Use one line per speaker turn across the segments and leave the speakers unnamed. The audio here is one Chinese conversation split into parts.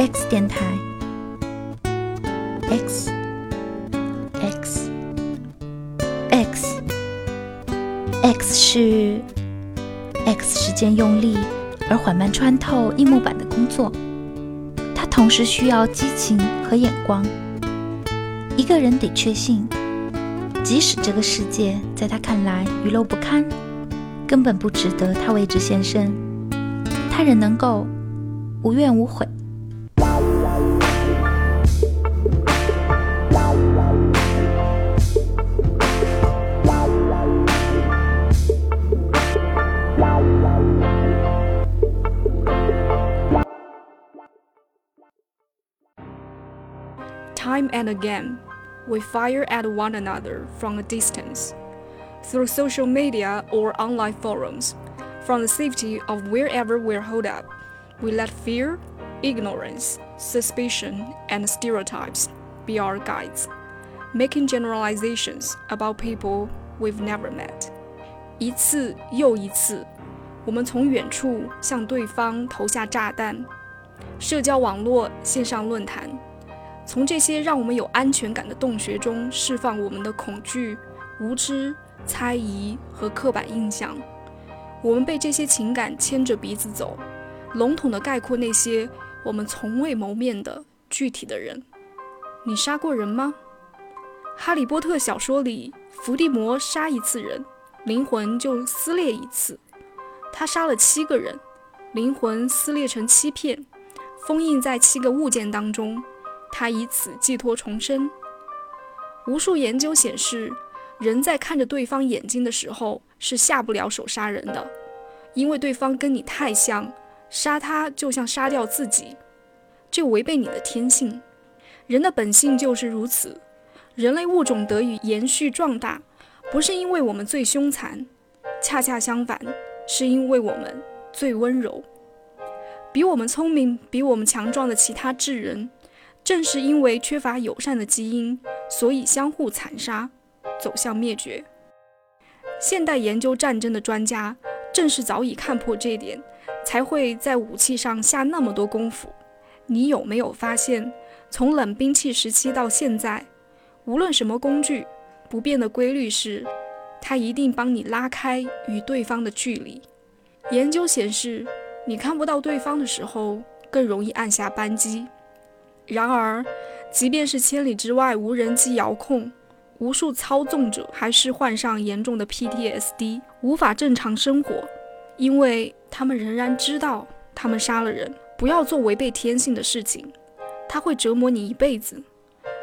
X 电台，X X X X 是 X 时间用力而缓慢穿透硬木板的工作，它同时需要激情和眼光。一个人得确信，即使这个世界在他看来愚陋不堪，根本不值得他为之献身，他仍能够无怨无悔。
Time and again, we fire at one another from a distance, through social media or online forums, from the safety of wherever we're holed up. We let fear, ignorance, suspicion, and stereotypes be our guides, making generalizations about people we've never met. 一次又一次，我们从远处向对方投下炸弹。社交网络、线上论坛。 从这些让我们有安全感的洞穴中释放我们的恐惧、无知、猜疑和刻板印象。我们被这些情感牵着鼻子走，笼统地概括那些我们从未谋面的具体的人。你杀过人吗？哈利波特小说里，伏地魔杀一次人，灵魂就撕裂一次。他杀了七个人，灵魂撕裂成七片，封印在七个物件当中。他以此寄托重生。无数研究显示，人在看着对方眼睛的时候是下不了手杀人的，因为对方跟你太像，杀他就像杀掉自己，这违背你的天性。人的本性就是如此。人类物种得以延续壮大，不是因为我们最凶残，恰恰相反，是因为我们最温柔。比我们聪明、比我们强壮的其他智人。正是因为缺乏友善的基因，所以相互残杀，走向灭绝。现代研究战争的专家正是早已看破这点，才会在武器上下那么多功夫。你有没有发现，从冷兵器时期到现在，无论什么工具，不变的规律是，它一定帮你拉开与对方的距离。研究显示，你看不到对方的时候，更容易按下扳机。然而，即便是千里之外无人机遥控，无数操纵者还是患上严重的 PTSD，无法正常生活，因为他们仍然知道他们杀了人。不要做违背天性的事情，它会折磨你一辈子。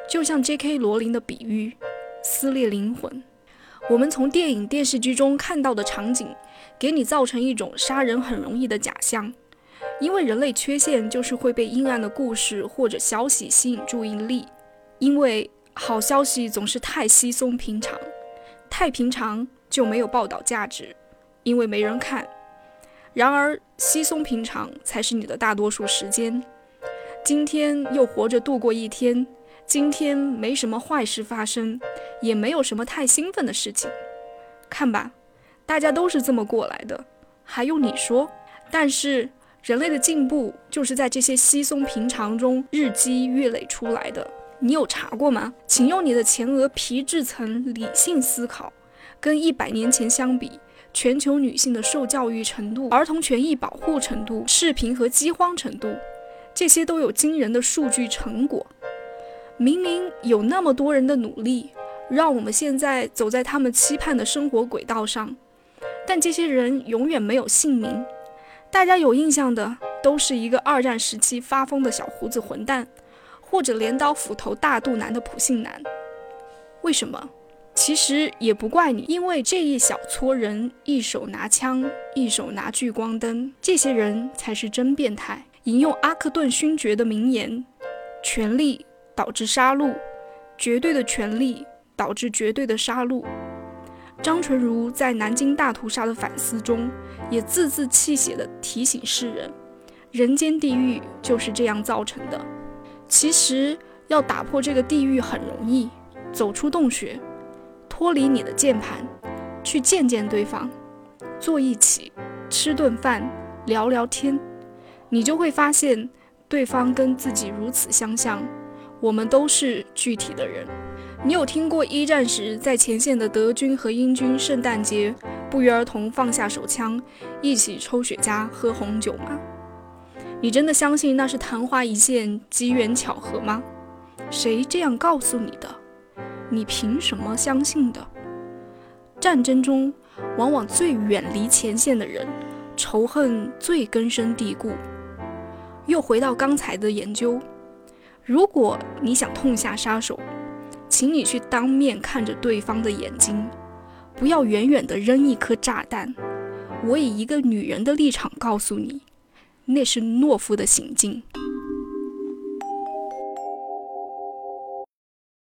就像 J.K. 罗琳的比喻，撕裂灵魂。我们从电影、电视剧中看到的场景，给你造成一种杀人很容易的假象。因为人类缺陷就是会被阴暗的故事或者消息吸引注意力，因为好消息总是太稀松平常，太平常就没有报道价值，因为没人看。然而稀松平常才是你的大多数时间。今天又活着度过一天，今天没什么坏事发生，也没有什么太兴奋的事情。看吧，大家都是这么过来的，还用你说？但是。人类的进步就是在这些稀松平常中日积月累出来的。你有查过吗？请用你的前额皮质层理性思考。跟一百年前相比，全球女性的受教育程度、儿童权益保护程度、视频和饥荒程度，这些都有惊人的数据成果。明明有那么多人的努力，让我们现在走在他们期盼的生活轨道上，但这些人永远没有姓名。大家有印象的都是一个二战时期发疯的小胡子混蛋，或者镰刀斧头大肚腩的普信男。为什么？其实也不怪你，因为这一小撮人一手拿枪，一手拿聚光灯，这些人才是真变态。引用阿克顿勋爵的名言：“权力导致杀戮，绝对的权力导致绝对的杀戮。”张纯如在南京大屠杀的反思中。也字字泣血地提醒世人，人间地狱就是这样造成的。其实要打破这个地狱很容易，走出洞穴，脱离你的键盘，去见见对方，坐一起吃顿饭，聊聊天，你就会发现对方跟自己如此相像，我们都是具体的人。你有听过一战时在前线的德军和英军圣诞节不约而同放下手枪，一起抽雪茄、喝红酒吗？你真的相信那是昙花一现、机缘巧合吗？谁这样告诉你的？你凭什么相信的？战争中，往往最远离前线的人，仇恨最根深蒂固。又回到刚才的研究，如果你想痛下杀手，请你去当面看着对方的眼睛，不要远远的扔一颗炸弹。我以一个女人的立场告诉你。那是懦夫的行径。